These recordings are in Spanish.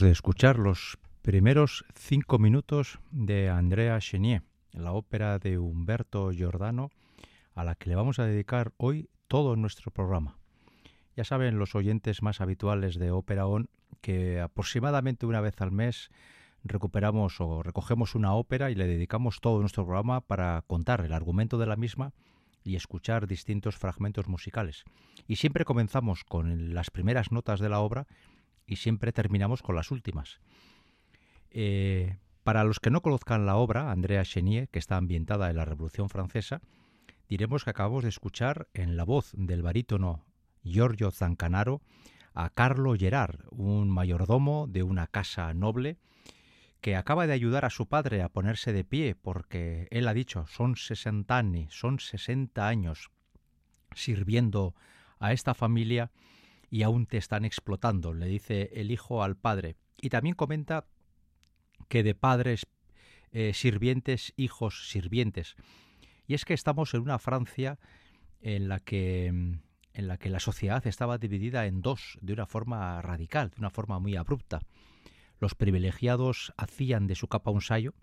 De escuchar los primeros cinco minutos de Andrea Chenier, la ópera de Humberto Giordano, a la que le vamos a dedicar hoy todo nuestro programa. Ya saben los oyentes más habituales de Ópera On que aproximadamente una vez al mes recuperamos o recogemos una ópera y le dedicamos todo nuestro programa para contar el argumento de la misma y escuchar distintos fragmentos musicales. Y siempre comenzamos con las primeras notas de la obra y siempre terminamos con las últimas. Eh, para los que no conozcan la obra, Andrea Chenier, que está ambientada en la Revolución Francesa, diremos que acabamos de escuchar en la voz del barítono Giorgio Zancanaro a Carlo Gerard, un mayordomo de una casa noble que acaba de ayudar a su padre a ponerse de pie porque él ha dicho son 60 años, son 60 años sirviendo a esta familia y aún te están explotando, le dice el hijo al padre. Y también comenta que de padres eh, sirvientes, hijos sirvientes. Y es que estamos en una Francia en la que en la que la sociedad estaba dividida en dos de una forma radical, de una forma muy abrupta. Los privilegiados hacían de su capa un sayo,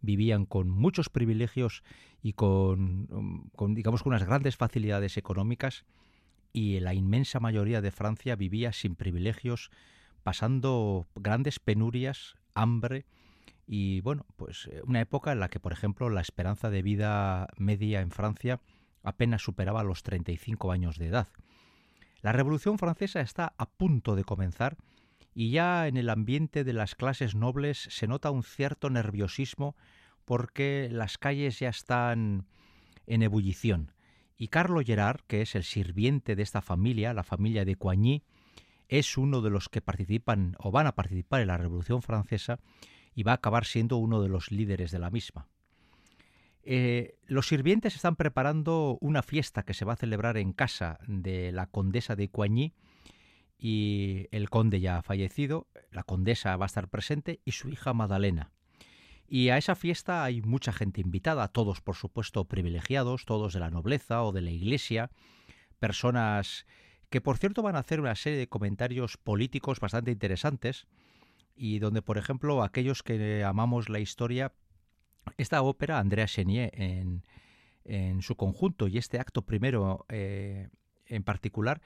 vivían con muchos privilegios y con, con, digamos con unas grandes facilidades económicas y la inmensa mayoría de Francia vivía sin privilegios, pasando grandes penurias, hambre y bueno, pues eh, una época en la que por ejemplo la esperanza de vida media en Francia apenas superaba los 35 años de edad. La Revolución Francesa está a punto de comenzar y ya en el ambiente de las clases nobles se nota un cierto nerviosismo porque las calles ya están en ebullición. Y Carlo Gerard, que es el sirviente de esta familia, la familia de Coigny, es uno de los que participan o van a participar en la Revolución Francesa y va a acabar siendo uno de los líderes de la misma. Eh, los sirvientes están preparando una fiesta que se va a celebrar en casa de la condesa de Coigny y el conde ya ha fallecido, la condesa va a estar presente y su hija Madalena. Y a esa fiesta hay mucha gente invitada, todos por supuesto privilegiados, todos de la nobleza o de la iglesia, personas que por cierto van a hacer una serie de comentarios políticos bastante interesantes y donde por ejemplo aquellos que amamos la historia esta ópera, Andrea Chenier en, en su conjunto y este acto primero eh, en particular,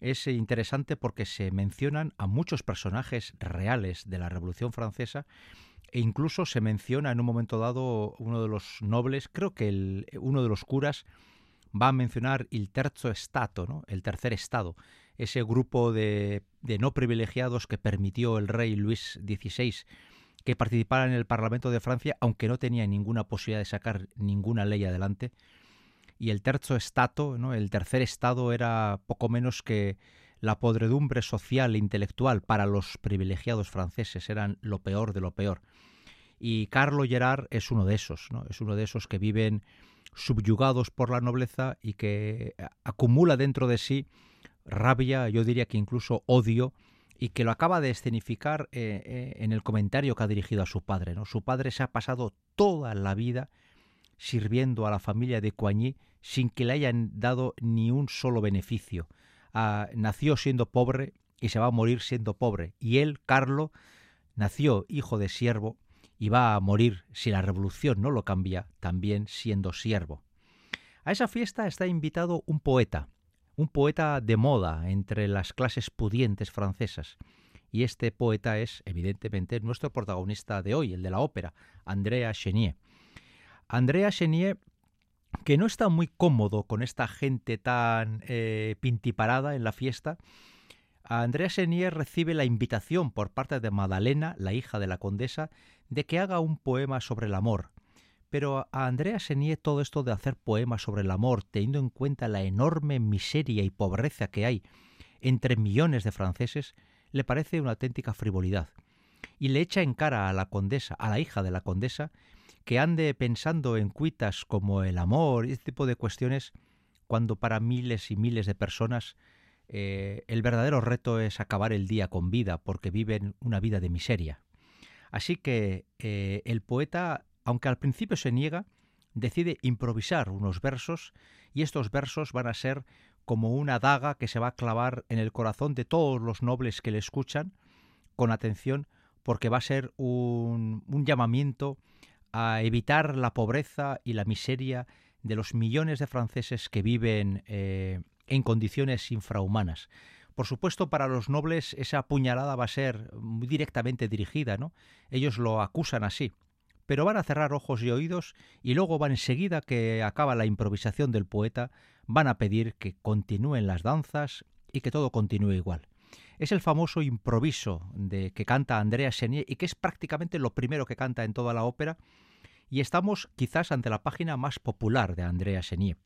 es interesante porque se mencionan a muchos personajes reales de la Revolución Francesa e incluso se menciona en un momento dado uno de los nobles, creo que el, uno de los curas va a mencionar el terzo stato, ¿no? el tercer estado, ese grupo de, de no privilegiados que permitió el rey Luis XVI que participara en el Parlamento de Francia, aunque no tenía ninguna posibilidad de sacar ninguna ley adelante. Y el terzo estado, ¿no? el tercer estado, era poco menos que la podredumbre social e intelectual para los privilegiados franceses, eran lo peor de lo peor. Y Carlo Gerard es uno de esos, ¿no? es uno de esos que viven subyugados por la nobleza y que acumula dentro de sí rabia, yo diría que incluso odio, y que lo acaba de escenificar eh, eh, en el comentario que ha dirigido a su padre. ¿no? Su padre se ha pasado toda la vida sirviendo a la familia de Coigny sin que le hayan dado ni un solo beneficio. Nació siendo pobre y se va a morir siendo pobre. Y él, Carlo, nació hijo de siervo y va a morir, si la revolución no lo cambia, también siendo siervo. A esa fiesta está invitado un poeta, un poeta de moda entre las clases pudientes francesas. Y este poeta es, evidentemente, nuestro protagonista de hoy, el de la ópera, Andrea Chenier. Andrea Chenier, que no está muy cómodo con esta gente tan eh, pintiparada en la fiesta, Andrea Chenier recibe la invitación por parte de Madalena, la hija de la condesa, de que haga un poema sobre el amor, pero a Andrea Senier todo esto de hacer poemas sobre el amor, teniendo en cuenta la enorme miseria y pobreza que hay entre millones de franceses, le parece una auténtica frivolidad. Y le echa en cara a la condesa, a la hija de la condesa, que ande pensando en cuitas como el amor y este tipo de cuestiones, cuando para miles y miles de personas eh, el verdadero reto es acabar el día con vida, porque viven una vida de miseria. Así que eh, el poeta aunque al principio se niega, decide improvisar unos versos y estos versos van a ser como una daga que se va a clavar en el corazón de todos los nobles que le escuchan con atención porque va a ser un, llamamiento a evitar la pobreza y la miseria de los millones de franceses que viven eh, en condiciones infrahumanas. Por supuesto, para los nobles esa puñalada va a ser muy directamente dirigida, ¿no? Ellos lo acusan así pero van a cerrar ojos y oídos y luego van enseguida que acaba la improvisación del poeta, van a pedir que continúen las danzas y que todo continúe igual. Es el famoso improviso de que canta Andrea Chenier y que es prácticamente lo primero que canta en toda la ópera. Y estamos quizás ante la página más popular de Andrea Chenier.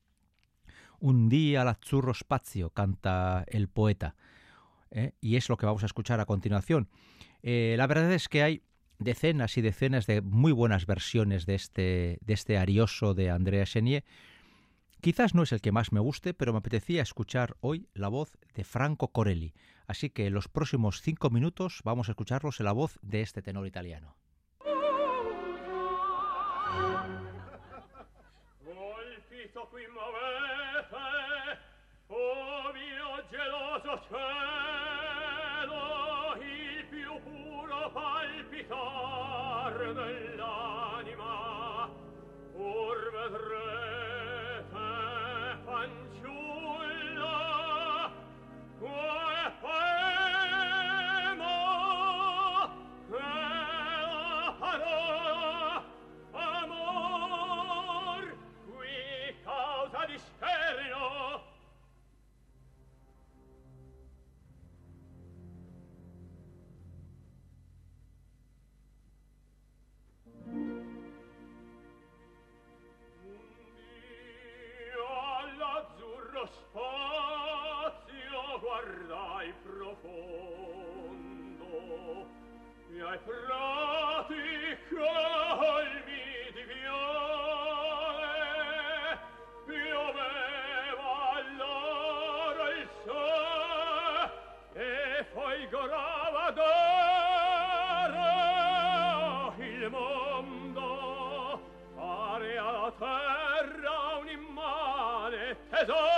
Un día l'azzurro spazio canta el poeta. ¿eh? Y es lo que vamos a escuchar a continuación. Eh, la verdad es que hay decenas y decenas de muy buenas versiones de este, de este arioso de Andrea Chenier. Quizás no es el que más me guste, pero me apetecía escuchar hoy la voz de Franco Corelli. Así que en los próximos cinco minutos vamos a escucharlos en la voz de este tenor italiano. Voi fito qui muovete, o mio geloso cielo, il più puro palpitar dell'anima, pur vedrete miei frati colmi di viole pioveva allora il sole e folgorava d'oro il mondo. Pare alla terra un immane tesoro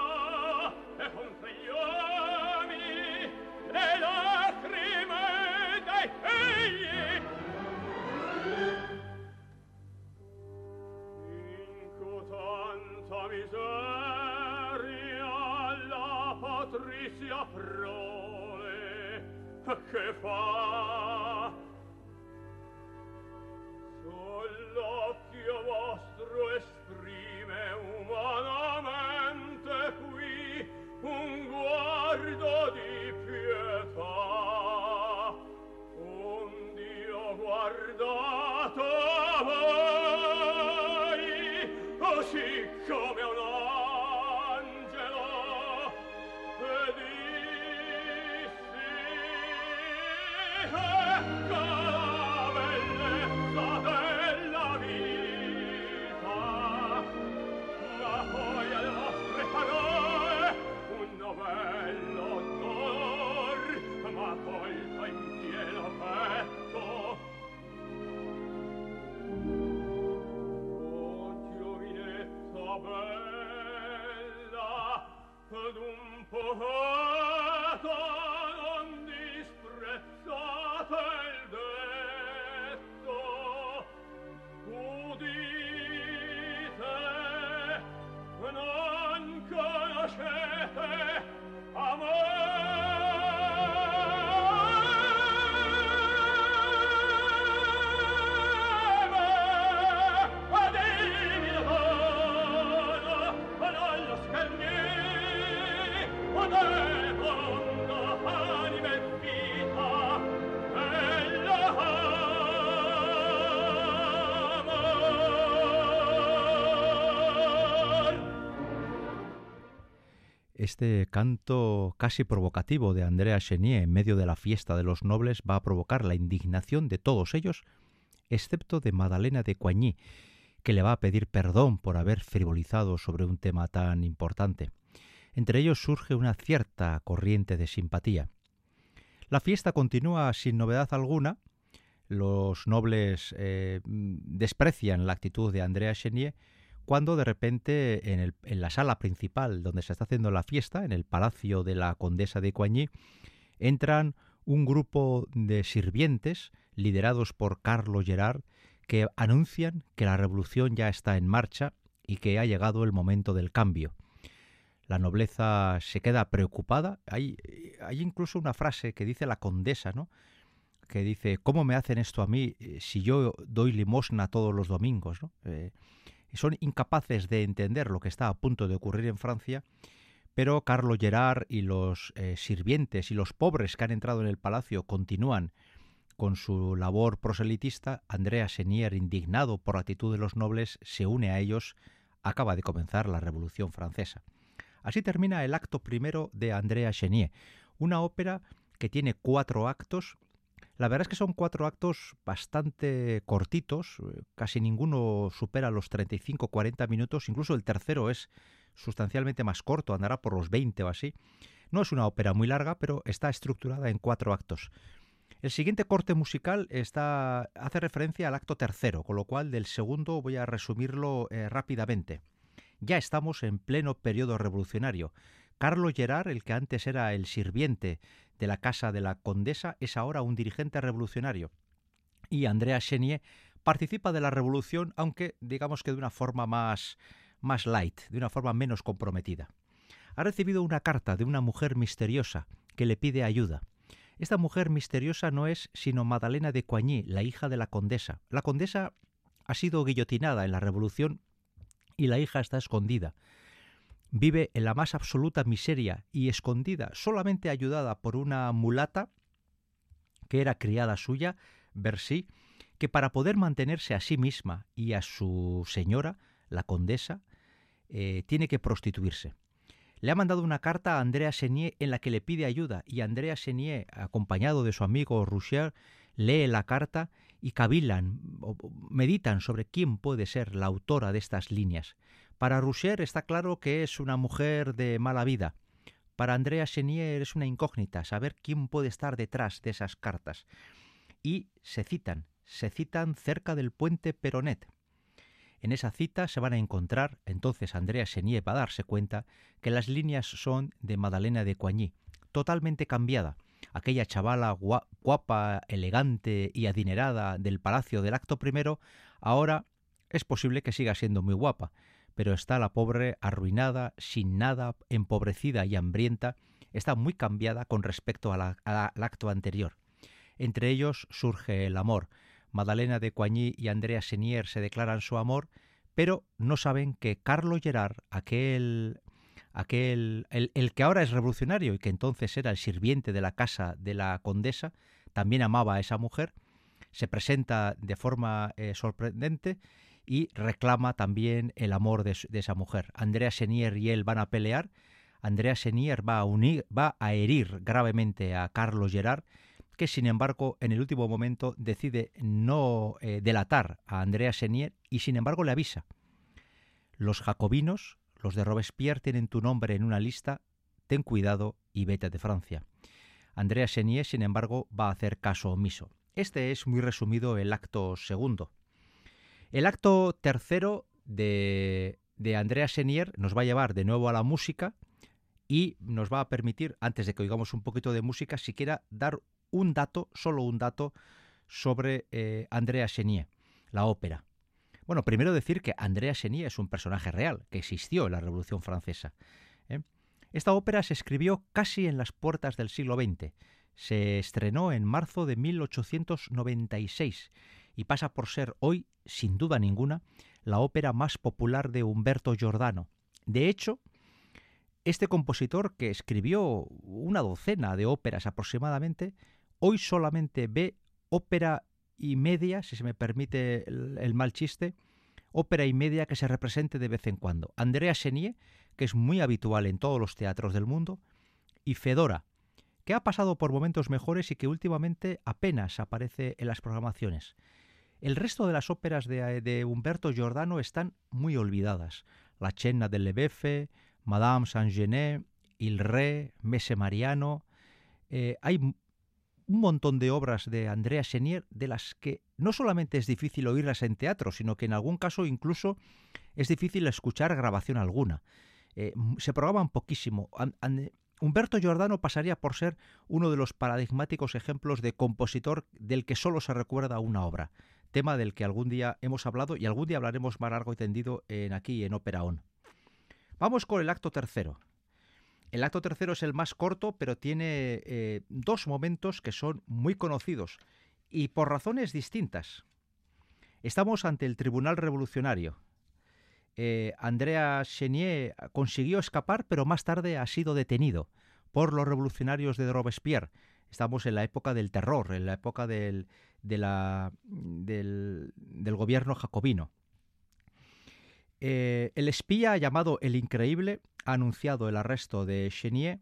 la prole che fa? Sull'occhio vostro esprime umanamente qui un guardo di pietà. Un Dio guardare Oh, oh. Este canto casi provocativo de Andrea Chenier en medio de la fiesta de los nobles va a provocar la indignación de todos ellos, excepto de Madalena de Coigny, que le va a pedir perdón por haber frivolizado sobre un tema tan importante. Entre ellos surge una cierta corriente de simpatía. La fiesta continúa sin novedad alguna. Los nobles eh, desprecian la actitud de Andrea Chenier cuando de repente en, la sala principal donde se está haciendo la fiesta, en el palacio de la condesa de Coigny, entran un grupo de sirvientes liderados por Carlo Gerard que anuncian que la revolución ya está en marcha y que ha llegado el momento del cambio. La nobleza se queda preocupada. Hay, hay incluso una frase que dice la condesa, ¿no? que dice, ¿cómo me hacen esto a mí eh, si yo doy limosna todos los domingos? ¿no? Eh, son incapaces de entender lo que está a punto de ocurrir en Francia, pero Carlo Gerard y los eh, sirvientes y los pobres que han entrado en el palacio continúan con su labor proselitista. Andrea Senier, indignado por la actitud de los nobles, se une a ellos. Acaba de comenzar la Revolución Francesa. Así termina el acto primero de Andrea Chenier, una ópera que tiene cuatro actos la verdad es que son cuatro actos bastante cortitos, eh, casi ninguno supera los 35-40 minutos, incluso el tercero es sustancialmente más corto, andará por los 20 o así. No es una ópera muy larga, pero está estructurada en cuatro actos. El siguiente corte musical está, hace referencia al acto tercero, con lo cual del segundo voy a resumirlo eh, rápidamente. Ya estamos en pleno periodo revolucionario. Carlo Gerard, el que antes era el sirviente de la casa de la condesa, es ahora un dirigente revolucionario. Y Andrea Chenier participa de la revolución, aunque digamos que de una forma más, más light, de una forma menos comprometida. Ha recibido una carta de una mujer misteriosa que le pide ayuda. Esta mujer misteriosa no es sino Madalena de Coigny, la hija de la condesa. La condesa ha sido guillotinada en la revolución y la hija está escondida vive en la más absoluta miseria y escondida, solamente ayudada por una mulata que era criada suya, Bercy, que para poder mantenerse a sí misma y a su señora, la condesa, eh, tiene que prostituirse. Le ha mandado una carta a Andrea Senier en la que le pide ayuda y Andrea Senier, acompañado de su amigo Roucher, lee la carta y cavilan meditan sobre quién puede ser la autora de estas líneas. Para Rousser está claro que es una mujer de mala vida. Para Andrea Chenier es una incógnita saber quién puede estar detrás de esas cartas. Y se citan, se citan cerca del puente Peronet. En esa cita se van a encontrar, entonces Andrea Chenier va a darse cuenta que las líneas son de Madalena de Coigny, totalmente cambiada. Aquella chavala guapa, elegante y adinerada del palacio del acto primero, ahora es posible que siga siendo muy guapa, pero está la pobre arruinada, sin nada, empobrecida y hambrienta, está muy cambiada con respecto al acto anterior. Entre ellos surge el amor. Madalena de Coigny y Andrea Senier se declaran su amor, pero no saben que Carlo Gerard, aquel aquel el, que ahora es revolucionario y que entonces era el sirviente de la casa de la condesa, también amaba a esa mujer, se presenta de forma eh, sorprendente y reclama también el amor de, esa mujer. Andrea Senier y él van a pelear. Andrea Senier va a, unir, va a herir gravemente a Carlos Gerard, que sin embargo en el último momento decide no eh, delatar a Andrea Senier y sin embargo le avisa. Los jacobinos, los de Robespierre, tienen tu nombre en una lista, ten cuidado y vete de Francia. Andrea Senier, sin embargo, va a hacer caso omiso. Este es muy resumido el acto segundo. El acto tercero de, de Andrea Senier nos va a llevar de nuevo a la música y nos va a permitir, antes de que oigamos un poquito de música, siquiera dar un dato, solo un dato, sobre eh, Andrea Chenier, la ópera. Bueno, primero decir que Andrea Chenier es un personaje real, que existió en la Revolución Francesa. ¿eh? Esta ópera se escribió casi en las puertas del siglo XX. Se estrenó en marzo de 1896 y pasa por ser hoy, sin duda ninguna, la ópera más popular de Humberto Giordano. De hecho, este compositor, que escribió una docena de óperas aproximadamente, hoy solamente ve ópera y media, si se me permite el, mal chiste, ópera y media que se represente de vez en cuando. Andrea Chenier, que es muy habitual en todos los teatros del mundo, y Fedora, que ha pasado por momentos mejores y que últimamente apenas aparece en las programaciones. El resto de las óperas de, Humberto Giordano están muy olvidadas. La Cena del Lebefe, Madame Saint-Genet, Il Re, Messe Mariano. Eh, hay un montón de obras de Andrea Chenier de las que no solamente es difícil oírlas en teatro, sino que en algún caso incluso es difícil escuchar grabación alguna. Eh, se programan poquísimo. Humberto Giordano pasaría por ser uno de los paradigmáticos ejemplos de compositor del que solo se recuerda una obra tema del que algún día hemos hablado y algún día hablaremos más largo y tendido en aquí en Ópera On. Vamos con el acto tercero. El acto tercero es el más corto, pero tiene eh, dos momentos que son muy conocidos y por razones distintas. Estamos ante el Tribunal Revolucionario. Eh, Andrea Chenier consiguió escapar, pero más tarde ha sido detenido por los revolucionarios de Robespierre. Estamos en la época del terror, en la época del, de la, del, gobierno jacobino. Eh, el espía llamado El Increíble ha anunciado el arresto de Chenier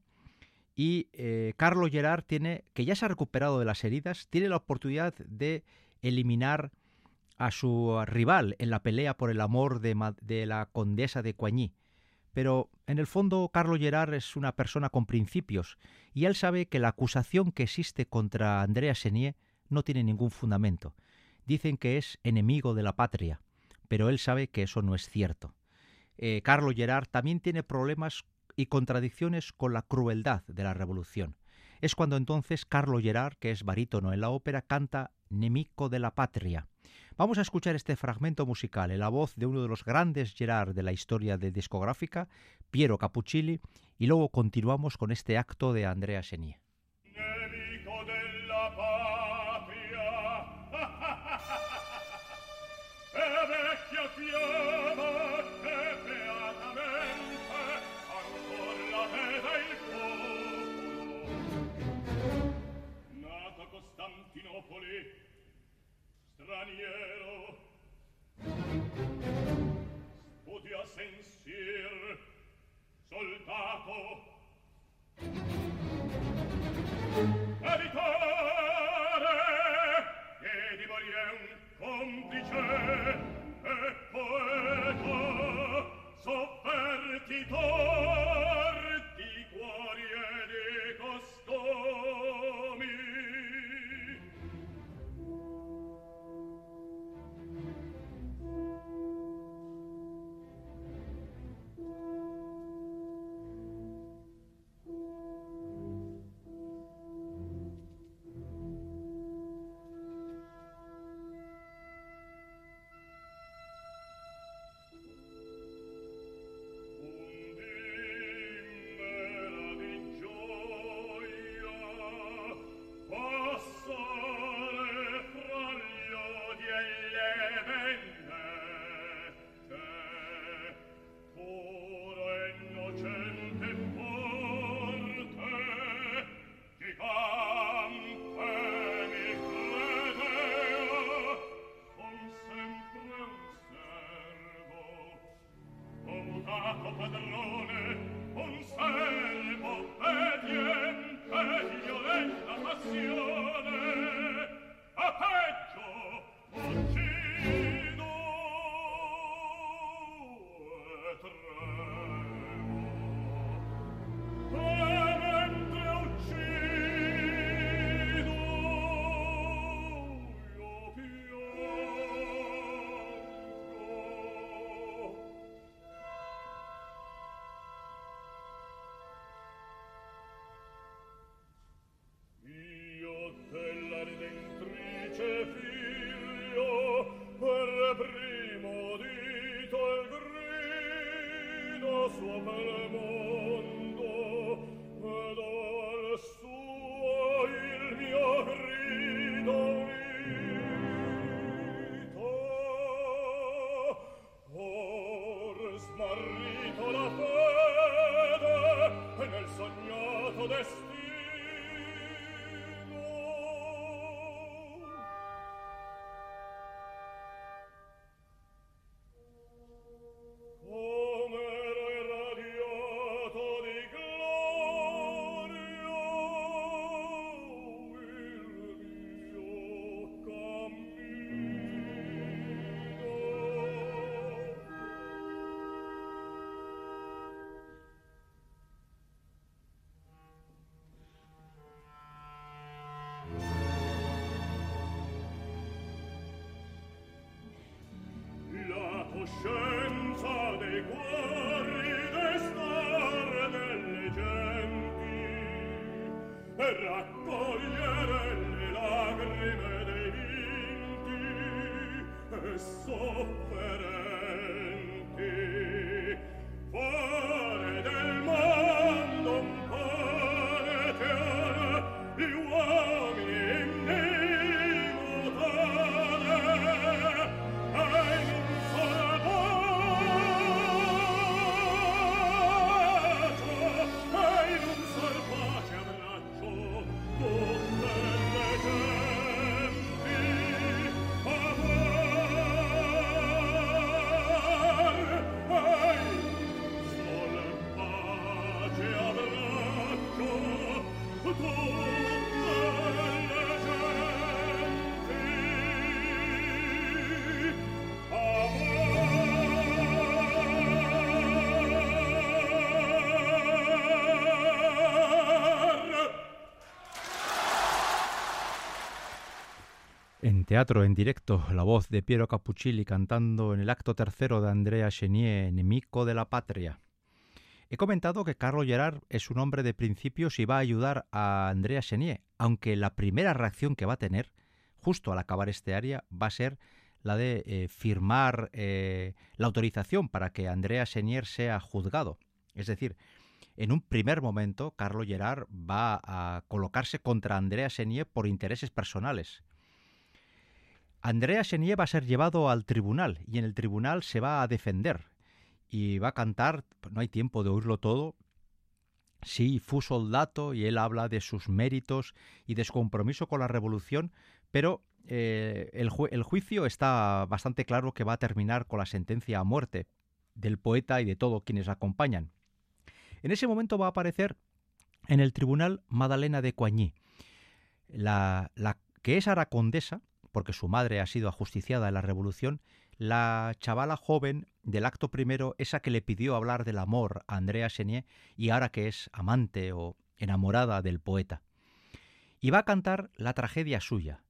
y eh, Carlos Gerard tiene, que ya se ha recuperado de las heridas, tiene la oportunidad de eliminar a su rival en la pelea por el amor de, de la condesa de Coigny. Pero en el fondo Carlos Gerard es una persona con principios y él sabe que la acusación que existe contra Andrea Chenier no tiene ningún fundamento. Dicen que es enemigo de la patria, pero él sabe que eso no es cierto. Eh, Carlo Gerard también tiene problemas y contradicciones con la crueldad de la revolución. Es cuando entonces Carlo Gerard, que es barítono en la ópera, canta Nemico de la patria. Vamos a escuchar este fragmento musical en la voz de uno de los grandes Gerard de la historia de discográfica, Piero Capuccilli, y luego continuamos con este acto de Andrea Chenier. straniero studia sensir soldato. Evitare che di morire un complice e poeta soffertitore teatro en directo, la voz de Piero Capuccilli cantando en el acto tercero de Andrea Chenier, enemigo de la patria. He comentado que Carlo Gerard es un hombre de principios y va a ayudar a Andrea Chenier, aunque la primera reacción que va a tener, justo al acabar este área, va a ser la de eh, firmar eh, la autorización para que Andrea Chenier sea juzgado. Es decir, en un primer momento, Carlo Gerard va a colocarse contra Andrea Chenier por intereses personales. Andrea Chenier va a ser llevado al tribunal y en el tribunal se va a defender y va a cantar, no hay tiempo de oírlo todo. Sí, fue soldato y él habla de sus méritos y de su compromiso con la revolución, pero eh, el, juicio está bastante claro que va a terminar con la sentencia a muerte del poeta y de todos quienes acompañan. En ese momento va a aparecer en el tribunal Madalena de Coigny, la, la que es aracondesa porque su madre ha sido ajusticiada en la Revolución, la chavala joven del acto primero, esa que le pidió hablar del amor a Andrea Chenier y ahora que es amante o enamorada del poeta. Y va a cantar la tragedia suya,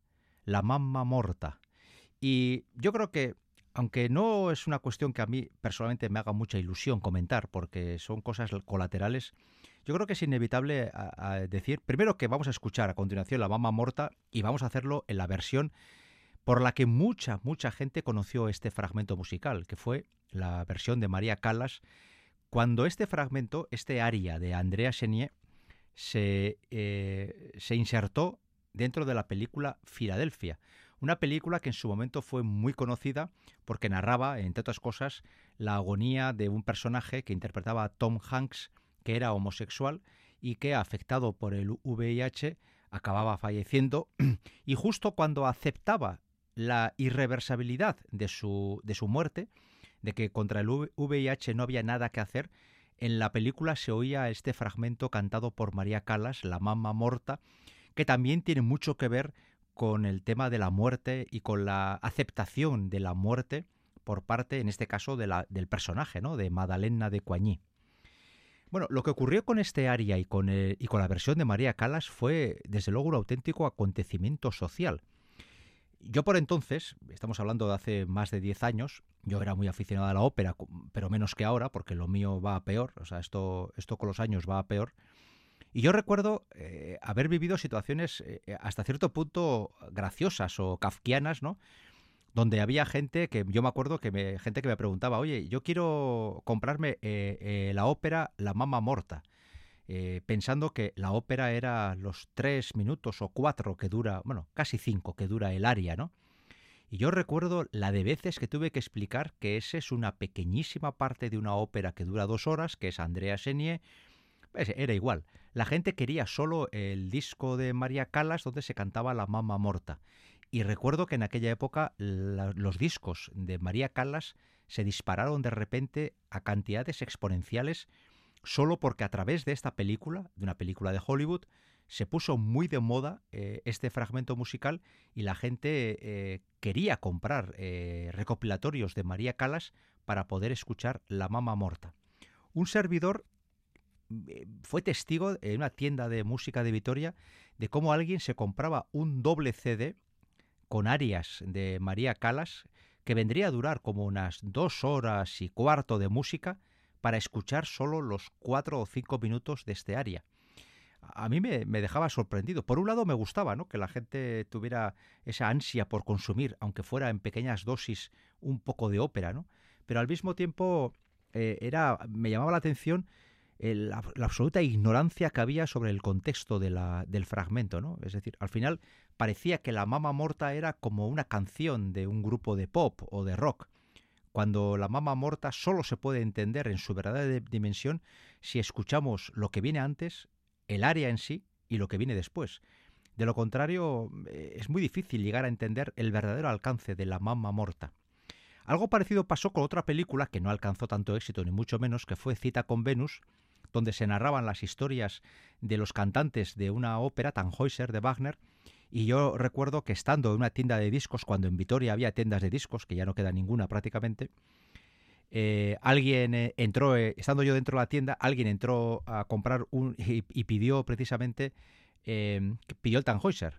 La mamma morta. Y yo creo que, aunque no es una cuestión que a mí personalmente me haga mucha ilusión comentar, porque son cosas colaterales, yo creo que es inevitable decir, primero que vamos a escuchar a continuación La Mama Morta y vamos a hacerlo en la versión por la que mucha, mucha gente conoció este fragmento musical, que fue la versión de María Callas, cuando este fragmento, este aria de Andrea Chenier, se, eh, se insertó dentro de la película Filadelfia, una película que en su momento fue muy conocida porque narraba, entre otras cosas, la agonía de un personaje que interpretaba a Tom Hanks que era homosexual y que, afectado por el VIH, acababa falleciendo y justo cuando aceptaba la irreversibilidad de su, de su muerte, de que contra el VIH no había nada que hacer, en la película se oía este fragmento cantado por María Calas, La Mamma Morta, que también tiene mucho que ver con el tema de la muerte y con la aceptación de la muerte por parte, en este caso, de la, del personaje, ¿no? de Madalena de Coigny. Bueno, lo que ocurrió con este aria y con, y con la versión de María Calas fue, desde luego, un auténtico acontecimiento social. Yo por entonces, estamos hablando de hace más de 10 años, yo era muy aficionado a la ópera, pero menos que ahora, porque lo mío va a peor, o sea, esto, esto con los años va a peor. Y yo recuerdo eh, haber vivido situaciones eh, hasta cierto punto graciosas o kafkianas, ¿no? Donde había gente que yo me acuerdo que me, gente que me preguntaba, oye, yo quiero comprarme eh, eh, la ópera La Mama Morta, eh, pensando que la ópera era los tres minutos o cuatro que dura, bueno, casi cinco que dura el aria, ¿no? Y yo recuerdo la de veces que tuve que explicar que esa es una pequeñísima parte de una ópera que dura dos horas, que es Andrea Chenier. Pues era igual. La gente quería solo el disco de María Calas donde se cantaba La Mama Morta. Y recuerdo que en aquella época los discos de María Callas se dispararon de repente a cantidades exponenciales solo porque a través de esta película, de una película de Hollywood, se puso muy de moda eh, este fragmento musical y la gente eh, quería comprar eh, recopilatorios de María Callas para poder escuchar La Mama Morta. Un servidor fue testigo en una tienda de música de Vitoria de cómo alguien se compraba un doble CD con arias de María Calas, que vendría a durar como unas dos horas y cuarto de música para escuchar solo los cuatro o cinco minutos de este aria. A mí me, dejaba sorprendido. Por un lado me gustaba ¿no? que la gente tuviera esa ansia por consumir, aunque fuera en pequeñas dosis, un poco de ópera, ¿no? pero al mismo tiempo eh, era, me llamaba la atención la, absoluta ignorancia que había sobre el contexto del fragmento, ¿no? Es decir, al final parecía que la Mama Morta era como una canción de un grupo de pop o de rock, cuando la Mama Morta solo se puede entender en su verdadera dimensión si escuchamos lo que viene antes, el área en sí y lo que viene después. De lo contrario, eh, es muy difícil llegar a entender el verdadero alcance de la Mama Morta. Algo parecido pasó con otra película que no alcanzó tanto éxito ni mucho menos, que fue Cita con Venus, donde se narraban las historias de los cantantes de una ópera, Tannhäuser de Wagner, y yo recuerdo que estando en una tienda de discos, cuando en Vitoria había tiendas de discos, que ya no queda ninguna prácticamente, eh, alguien eh, entró, eh, estando yo dentro de la tienda, alguien entró a comprar un y, pidió precisamente, pidió el Tannhäuser.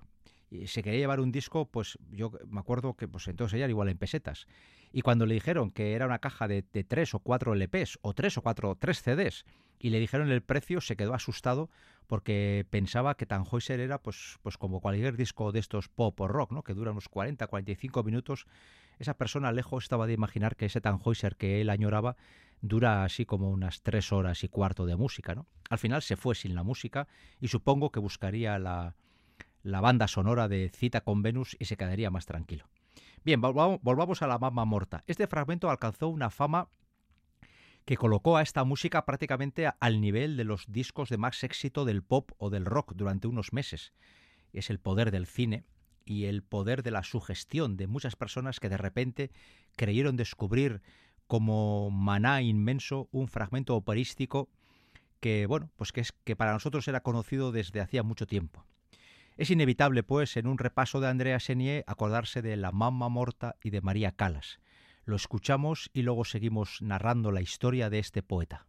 Y se quería llevar un disco, pues yo me acuerdo que pues entonces ella era igual en pesetas. Y cuando le dijeron que era una caja de, de tres o cuatro LPs, o tres o cuatro, tres CDs, y le dijeron el precio, se quedó asustado porque pensaba que Tannhäuser era pues, pues como cualquier disco de estos pop o rock, ¿no? que dura unos 40, 45 minutos. Esa persona lejos estaba de imaginar que ese Tannhäuser que él añoraba dura así como unas tres horas y cuarto de música. ¿no? Al final se fue sin la música y supongo que buscaría la, la banda sonora de Cita con Venus y se quedaría más tranquilo. Bien, volvamos a la Mama Morta. Este fragmento alcanzó una fama que colocó a esta música prácticamente al nivel de los discos de más éxito del pop o del rock durante unos meses. Es el poder del cine y el poder de la sugestión de muchas personas que de repente creyeron descubrir como maná inmenso un fragmento operístico que bueno, pues que es que para nosotros era conocido desde hacía mucho tiempo. Es inevitable, pues, en un repaso de Andrea Chenier acordarse de La Mamma Morta y de María Calas, lo escuchamos y luego seguimos narrando la historia de este poeta.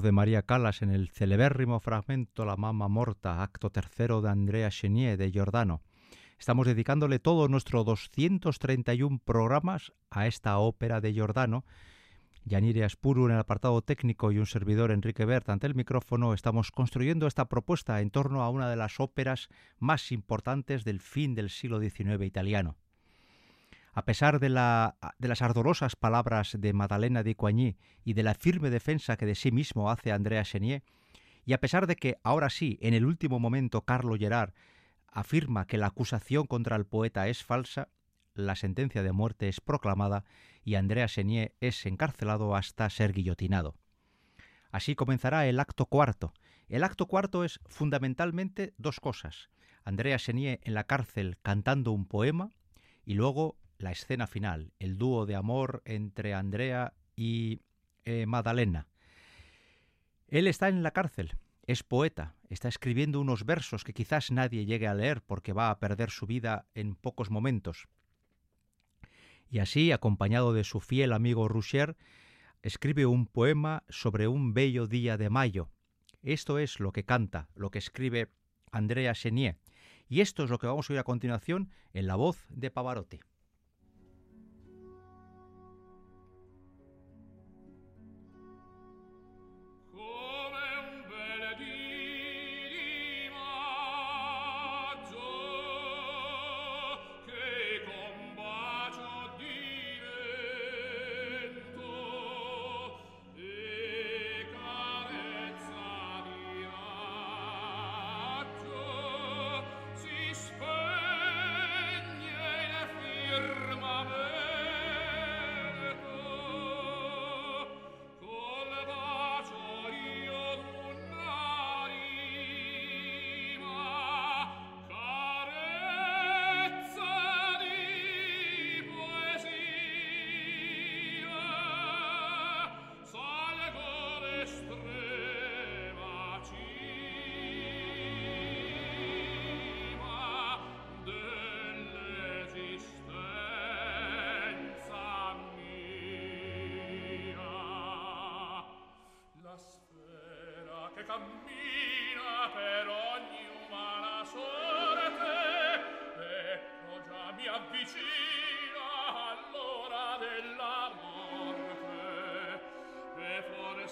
De María Calas en el celebérrimo fragmento La Mama Morta, acto tercero de Andrea Chenier de Giordano. Estamos dedicándole todo nuestro 231 programas a esta ópera de Giordano. Yanire Aspuru en el apartado técnico y un servidor Enrique Bert ante el micrófono estamos construyendo esta propuesta en torno a una de las óperas más importantes del fin del siglo XIX italiano. A pesar de, la, de las ardorosas palabras de Madalena de Coigny y de la firme defensa que de sí mismo hace Andrea Chenier, y a pesar de que ahora sí, en el último momento, Carlo Gerard afirma que la acusación contra el poeta es falsa, la sentencia de muerte es proclamada y Andrea Chenier es encarcelado hasta ser guillotinado. Así comenzará el acto cuarto. El acto cuarto es fundamentalmente dos cosas. Andrea Chenier en la cárcel cantando un poema y luego la escena final, el dúo de amor entre Andrea y eh, Madalena. Él está en la cárcel, es poeta, está escribiendo unos versos que quizás nadie llegue a leer porque va a perder su vida en pocos momentos. Y así, acompañado de su fiel amigo Roucher, escribe un poema sobre un bello día de mayo. Esto es lo que canta, lo que escribe Andrea Chenier. Y esto es lo que vamos a oír a continuación en la voz de Pavarotti.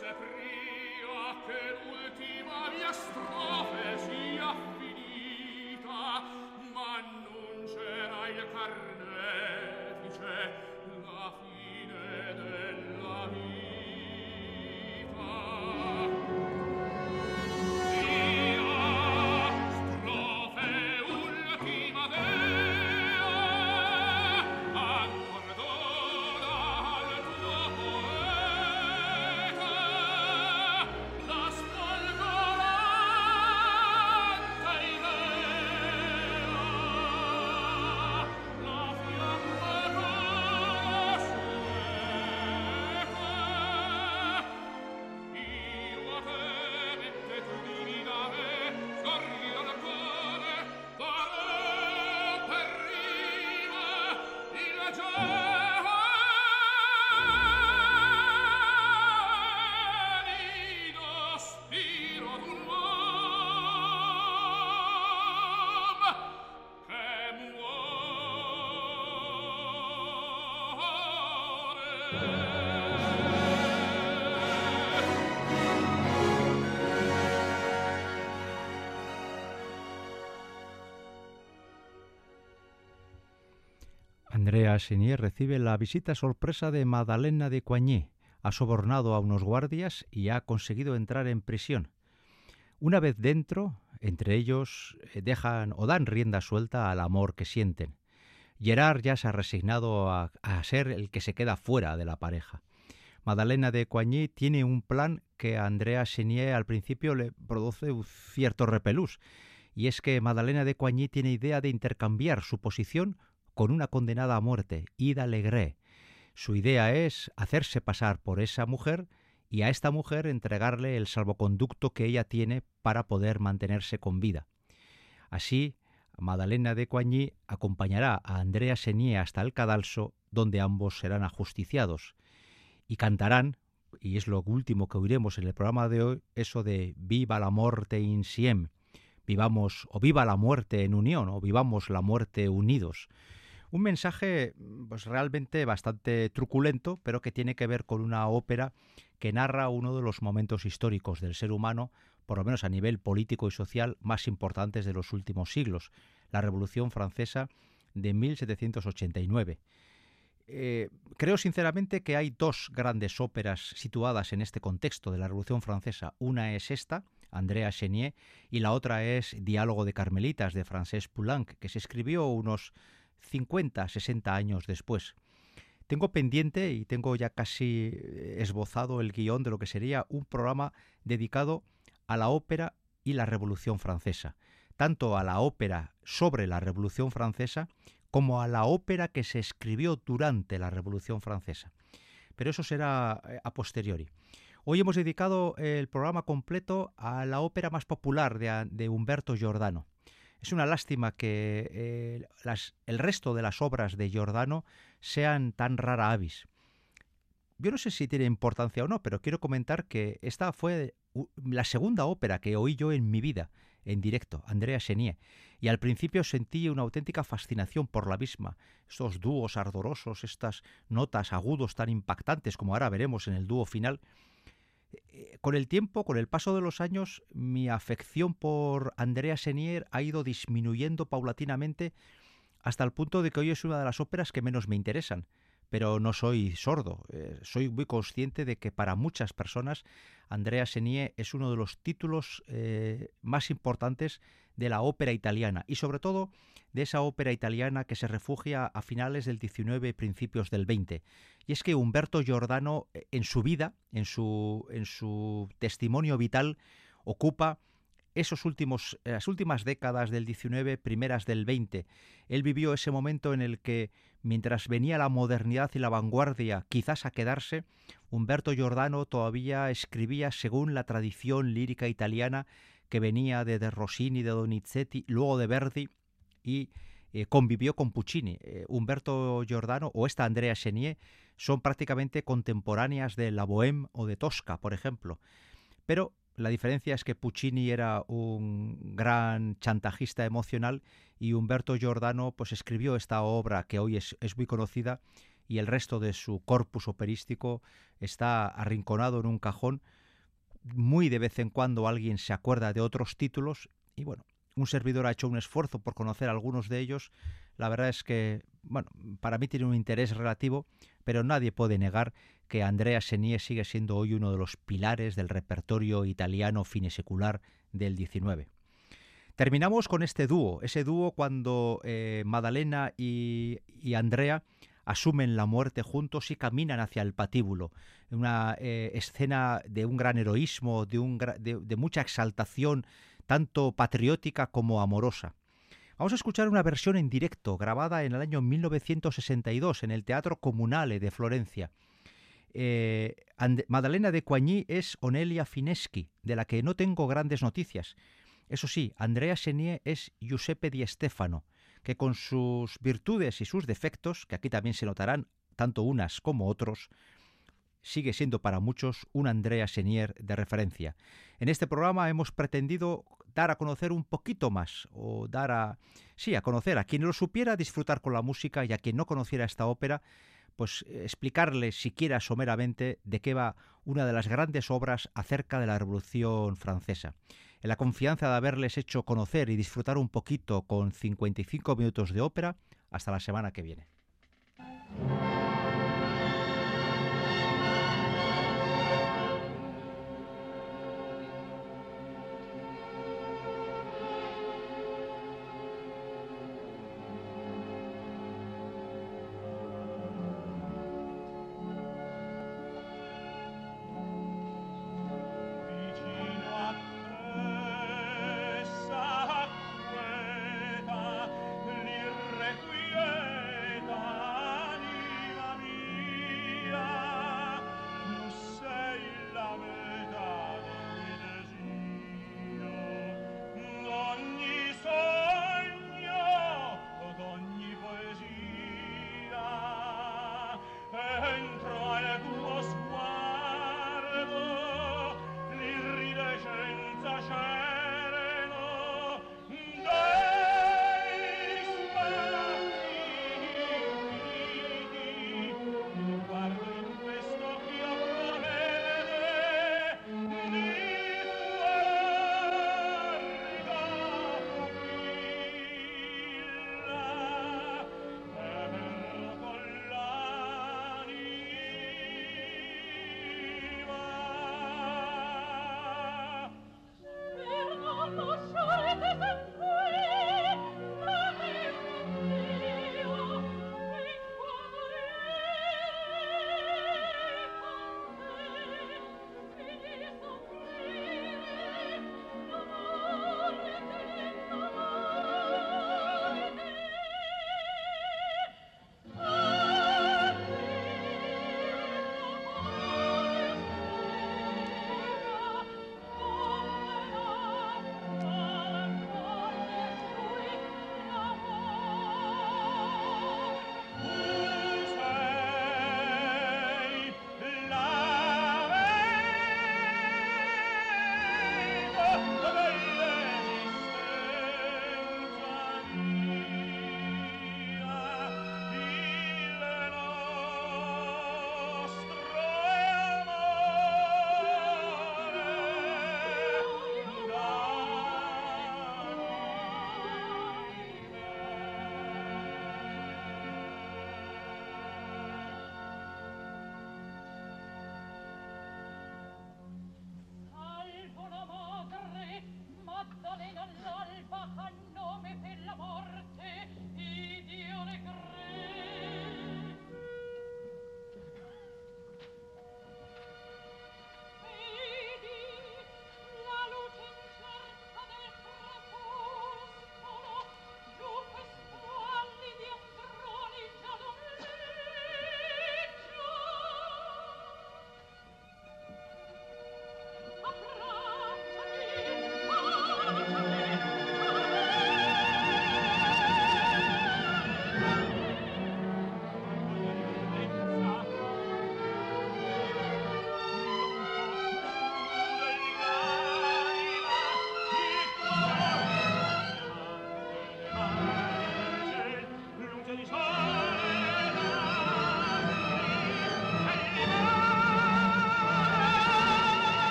dice pria che l'ultima mia strofe finita ma non carnefice Andrea Chenier recibe la visita sorpresa de Madalena de Coigny. Ha sobornado a unos guardias y ha conseguido entrar en prisión. Una vez dentro, entre ellos eh, dejan o dan rienda suelta al amor que sienten. Gerard ya se ha resignado a, ser el que se queda fuera de la pareja. Madalena de Coigny tiene un plan que a Andrea Chenier al principio le produce un cierto repelús, y es que Madalena de Coigny tiene idea de intercambiar su posición con una condenada a muerte, Ida Legré. Su idea es hacerse pasar por esa mujer y a esta mujer entregarle el salvoconducto que ella tiene para poder mantenerse con vida. Así, Madalena de Coigny acompañará a Andrea Senier hasta el cadalso, donde ambos serán ajusticiados, y cantarán, y es lo último que oiremos en el programa de hoy, eso de viva la muerte insiem, vivamos o viva la muerte en unión o vivamos la muerte unidos. Un mensaje pues realmente bastante truculento, pero que tiene que ver con una ópera que narra uno de los momentos históricos del ser humano, por lo menos a nivel político y social, más importantes de los últimos siglos, la Revolución Francesa de 1789. Eh, creo sinceramente que hay dos grandes óperas situadas en este contexto de la Revolución Francesa. Una es esta, Andrea Chenier, y la otra es Diálogo de Carmelitas de Frances Poulenc, que se escribió unos 50, 60 años después. Tengo pendiente y tengo ya casi eh, esbozado el guion de lo que sería un programa dedicado a la ópera y la Revolución Francesa, tanto a la ópera sobre la Revolución Francesa como a la ópera que se escribió durante la Revolución Francesa. Pero eso será eh, a posteriori. Hoy hemos dedicado el programa completo a la ópera más popular de, Humberto Giordano. Es una lástima que eh, el resto de las obras de Giordano sean tan rara avis. Yo no sé si tiene importancia o no, pero quiero comentar que esta fue la segunda ópera que oí yo en mi vida en directo, Andrea Chenier, y al principio sentí una auténtica fascinación por la misma, estos dúos ardorosos, estas notas agudos tan impactantes como ahora veremos en el dúo final. Eh, con el tiempo, con el paso de los años, mi afección por Andrea Chenier ha ido disminuyendo paulatinamente hasta el punto de que hoy es una de las óperas que menos me interesan pero no soy sordo. Eh, soy muy consciente de que para muchas personas Andrea Senie es uno de los títulos eh, más importantes de la ópera italiana y sobre todo de esa ópera italiana que se refugia a finales del XIX y principios del XX. Y es que Humberto Giordano eh, en su vida, en su, en su testimonio vital, ocupa esos últimos, las últimas décadas del XIX, primeras del XX. Él vivió ese momento en el que, mientras venía la modernidad y la vanguardia quizás a quedarse, Humberto Giordano todavía escribía según la tradición lírica italiana que venía de, de Rossini, de Donizetti, luego de Verdi y eh, convivió con Puccini. Eh, Humberto Giordano o esta Andrea Chenier son prácticamente contemporáneas de La Bohème o de Tosca, por ejemplo. Pero la diferencia es que Puccini era un gran chantajista emocional y Humberto Giordano pues escribió esta obra que hoy es, muy conocida y el resto de su corpus operístico está arrinconado en un cajón. Muy de vez en cuando alguien se acuerda de otros títulos y bueno, un servidor ha hecho un esfuerzo por conocer algunos de ellos. La verdad es que, bueno, para mí tiene un interés relativo, pero nadie puede negar que Andrea Senie sigue siendo hoy uno de los pilares del repertorio italiano finesecular del XIX. Terminamos con este dúo, ese dúo cuando eh, Madalena y, Andrea asumen la muerte juntos y caminan hacia el patíbulo. Una eh, escena de un gran heroísmo, de, un, de mucha exaltación, tanto patriótica como amorosa. Vamos a escuchar una versión en directo, grabada en el año 1962 en el Teatro Comunale de Florencia. Eh, Madalena de Coigny es Onelia Fineschi, de la que no tengo grandes noticias. Eso sí, Andrea Chenier es Giuseppe Di Stefano, que con sus virtudes y sus defectos, que aquí también se notarán tanto unas como otros, sigue siendo para muchos un Andrea Chenier de referencia. En este programa hemos pretendido dar a conocer un poquito más, o dar a... sí, a conocer a quien lo supiera disfrutar con la música y a quien no conociera esta ópera, pues eh, explicarle siquiera someramente de qué va una de las grandes obras acerca de la Revolución Francesa. En la confianza de haberles hecho conocer y disfrutar un poquito con 55 minutos de ópera, hasta la semana que viene.